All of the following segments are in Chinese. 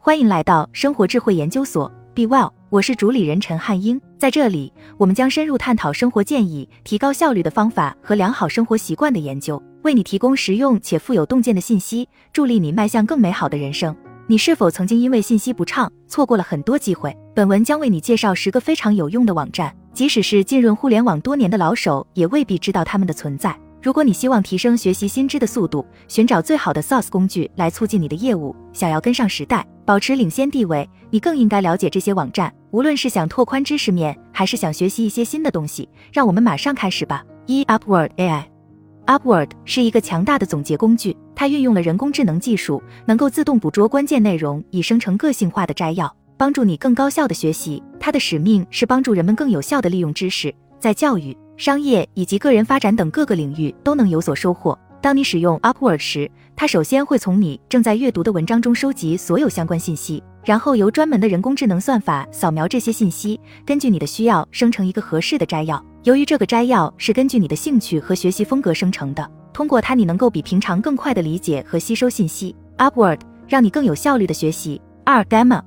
欢迎来到生活智慧研究所，Be Well，我是主理人陈汉英。在这里，我们将深入探讨生活建议、提高效率的方法和良好生活习惯的研究，为你提供实用且富有洞见的信息，助力你迈向更美好的人生。你是否曾经因为信息不畅，错过了很多机会？本文将为你介绍十个非常有用的网站，即使是浸润互联网多年的老手，也未必知道他们的存在。如果你希望提升学习新知的速度，寻找最好的 SaaS 工具来促进你的业务，想要跟上时代，保持领先地位，你更应该了解这些网站。无论是想拓宽知识面，还是想学习一些新的东西，让我们马上开始吧。一 Upward AI，Upward 是一个强大的总结工具，它运用了人工智能技术，能够自动捕捉关键内容，以生成个性化的摘要，帮助你更高效的学习。它的使命是帮助人们更有效的利用知识，在教育。商业以及个人发展等各个领域都能有所收获。当你使用 Upward 时，它首先会从你正在阅读的文章中收集所有相关信息，然后由专门的人工智能算法扫描这些信息，根据你的需要生成一个合适的摘要。由于这个摘要是根据你的兴趣和学习风格生成的，通过它你能够比平常更快的理解和吸收信息。Upward 让你更有效率的学习。二 Gamma。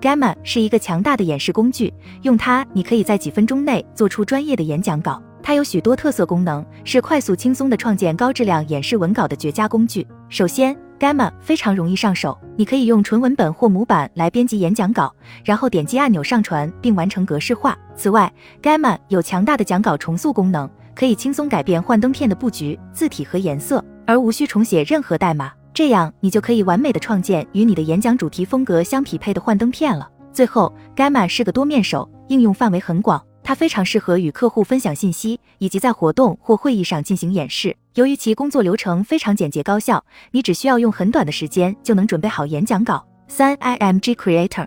Gamma 是一个强大的演示工具，用它你可以在几分钟内做出专业的演讲稿。它有许多特色功能，是快速轻松的创建高质量演示文稿的绝佳工具。首先，Gamma 非常容易上手，你可以用纯文本或模板来编辑演讲稿，然后点击按钮上传并完成格式化。此外，Gamma 有强大的讲稿重塑功能，可以轻松改变幻灯片的布局、字体和颜色，而无需重写任何代码。这样，你就可以完美的创建与你的演讲主题风格相匹配的幻灯片了。最后，Gamma 是个多面手，应用范围很广，它非常适合与客户分享信息，以及在活动或会议上进行演示。由于其工作流程非常简洁高效，你只需要用很短的时间就能准备好演讲稿。三 IMG Creator，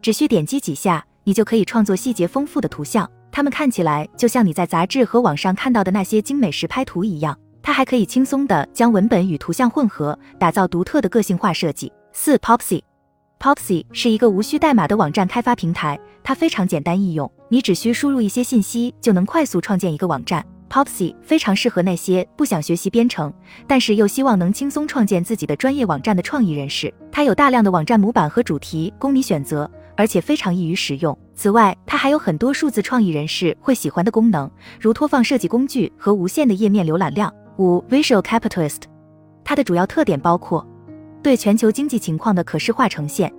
只需点击几下，你就可以创作细节丰富的图像，它们看起来就像你在杂志和网上看到的那些精美实拍图一样。它还可以轻松地将文本与图像混合，打造独特的个性化设计。四 Popsy，Popsy 是一个无需代码的网站开发平台，它非常简单易用，你只需输入一些信息就能快速创建一个网站。Popsy 非常适合那些不想学习编程，但是又希望能轻松创建自己的专业网站的创意人士。它有大量的网站模板和主题供你选择，而且非常易于使用。此外，它还有很多数字创意人士会喜欢的功能，如拖放设计工具和无限的页面浏览量。五 Visual Capitalist，它的主要特点包括对全球经济情况的可视化呈现，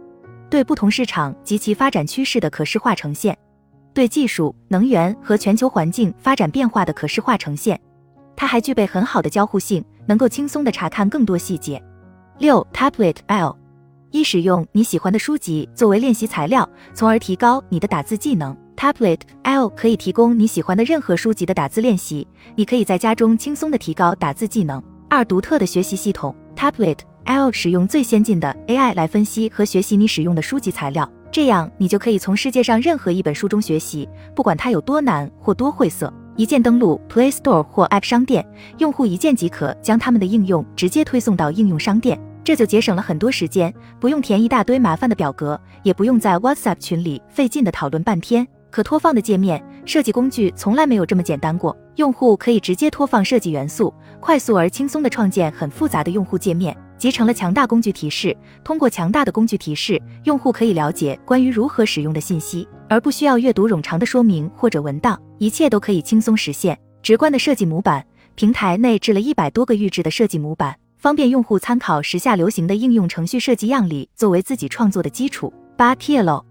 对不同市场及其发展趋势的可视化呈现，对技术、能源和全球环境发展变化的可视化呈现。它还具备很好的交互性，能够轻松地查看更多细节。六 Tablet L，一使用你喜欢的书籍作为练习材料，从而提高你的打字技能。Tablet L 可以提供你喜欢的任何书籍的打字练习，你可以在家中轻松的提高打字技能。二、独特的学习系统 Tablet L 使用最先进的 AI 来分析和学习你使用的书籍材料，这样你就可以从世界上任何一本书中学习，不管它有多难或多晦涩。一键登录 Play Store 或 App 商店，用户一键即可将他们的应用直接推送到应用商店，这就节省了很多时间，不用填一大堆麻烦的表格，也不用在 WhatsApp 群里费劲的讨论半天。可拖放的界面设计工具从来没有这么简单过。用户可以直接拖放设计元素，快速而轻松地创建很复杂的用户界面，集成了强大工具提示。通过强大的工具提示，用户可以了解关于如何使用的信息，而不需要阅读冗长的说明或者文档。一切都可以轻松实现。直观的设计模板，平台内置了一百多个预制的设计模板，方便用户参考时下流行的应用程序设计样例，作为自己创作的基础。八 t l o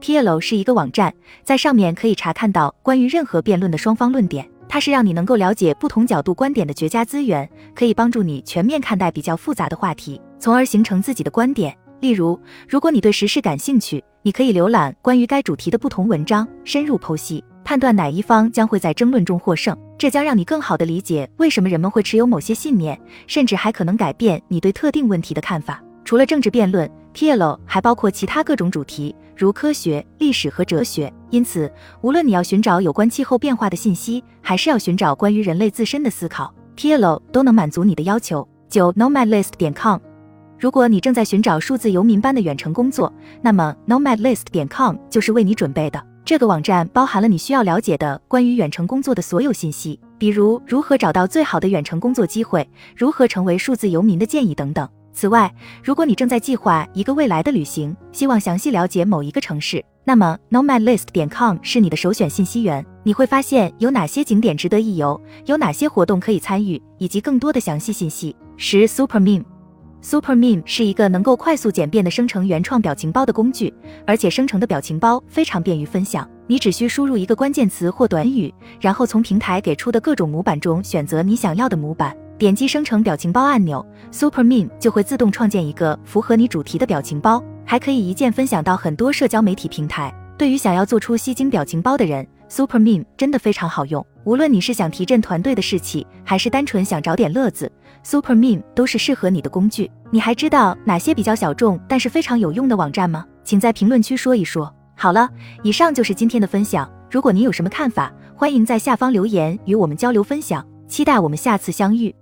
t l o 是一个网站，在上面可以查看到关于任何辩论的双方论点。它是让你能够了解不同角度观点的绝佳资源，可以帮助你全面看待比较复杂的话题，从而形成自己的观点。例如，如果你对时事感兴趣，你可以浏览关于该主题的不同文章，深入剖析，判断哪一方将会在争论中获胜。这将让你更好地理解为什么人们会持有某些信念，甚至还可能改变你对特定问题的看法。除了政治辩论，Pielo 还包括其他各种主题。如科学、历史和哲学，因此，无论你要寻找有关气候变化的信息，还是要寻找关于人类自身的思考 p i e l o 都能满足你的要求。九 Nomadlist 点 com，如果你正在寻找数字游民般的远程工作，那么 Nomadlist 点 com 就是为你准备的。这个网站包含了你需要了解的关于远程工作的所有信息，比如如何找到最好的远程工作机会，如何成为数字游民的建议等等。此外，如果你正在计划一个未来的旅行，希望详细了解某一个城市，那么 nomadlist 点 com 是你的首选信息源。你会发现有哪些景点值得一游，有哪些活动可以参与，以及更多的详细信息。十 Super Meme，Super Meme 是一个能够快速简便的生成原创表情包的工具，而且生成的表情包非常便于分享。你只需输入一个关键词或短语，然后从平台给出的各种模板中选择你想要的模板。点击生成表情包按钮，Super Meme 就会自动创建一个符合你主题的表情包，还可以一键分享到很多社交媒体平台。对于想要做出吸睛表情包的人，Super Meme 真的非常好用。无论你是想提振团队的士气，还是单纯想找点乐子，Super Meme 都是适合你的工具。你还知道哪些比较小众但是非常有用的网站吗？请在评论区说一说。好了，以上就是今天的分享。如果您有什么看法，欢迎在下方留言与我们交流分享。期待我们下次相遇。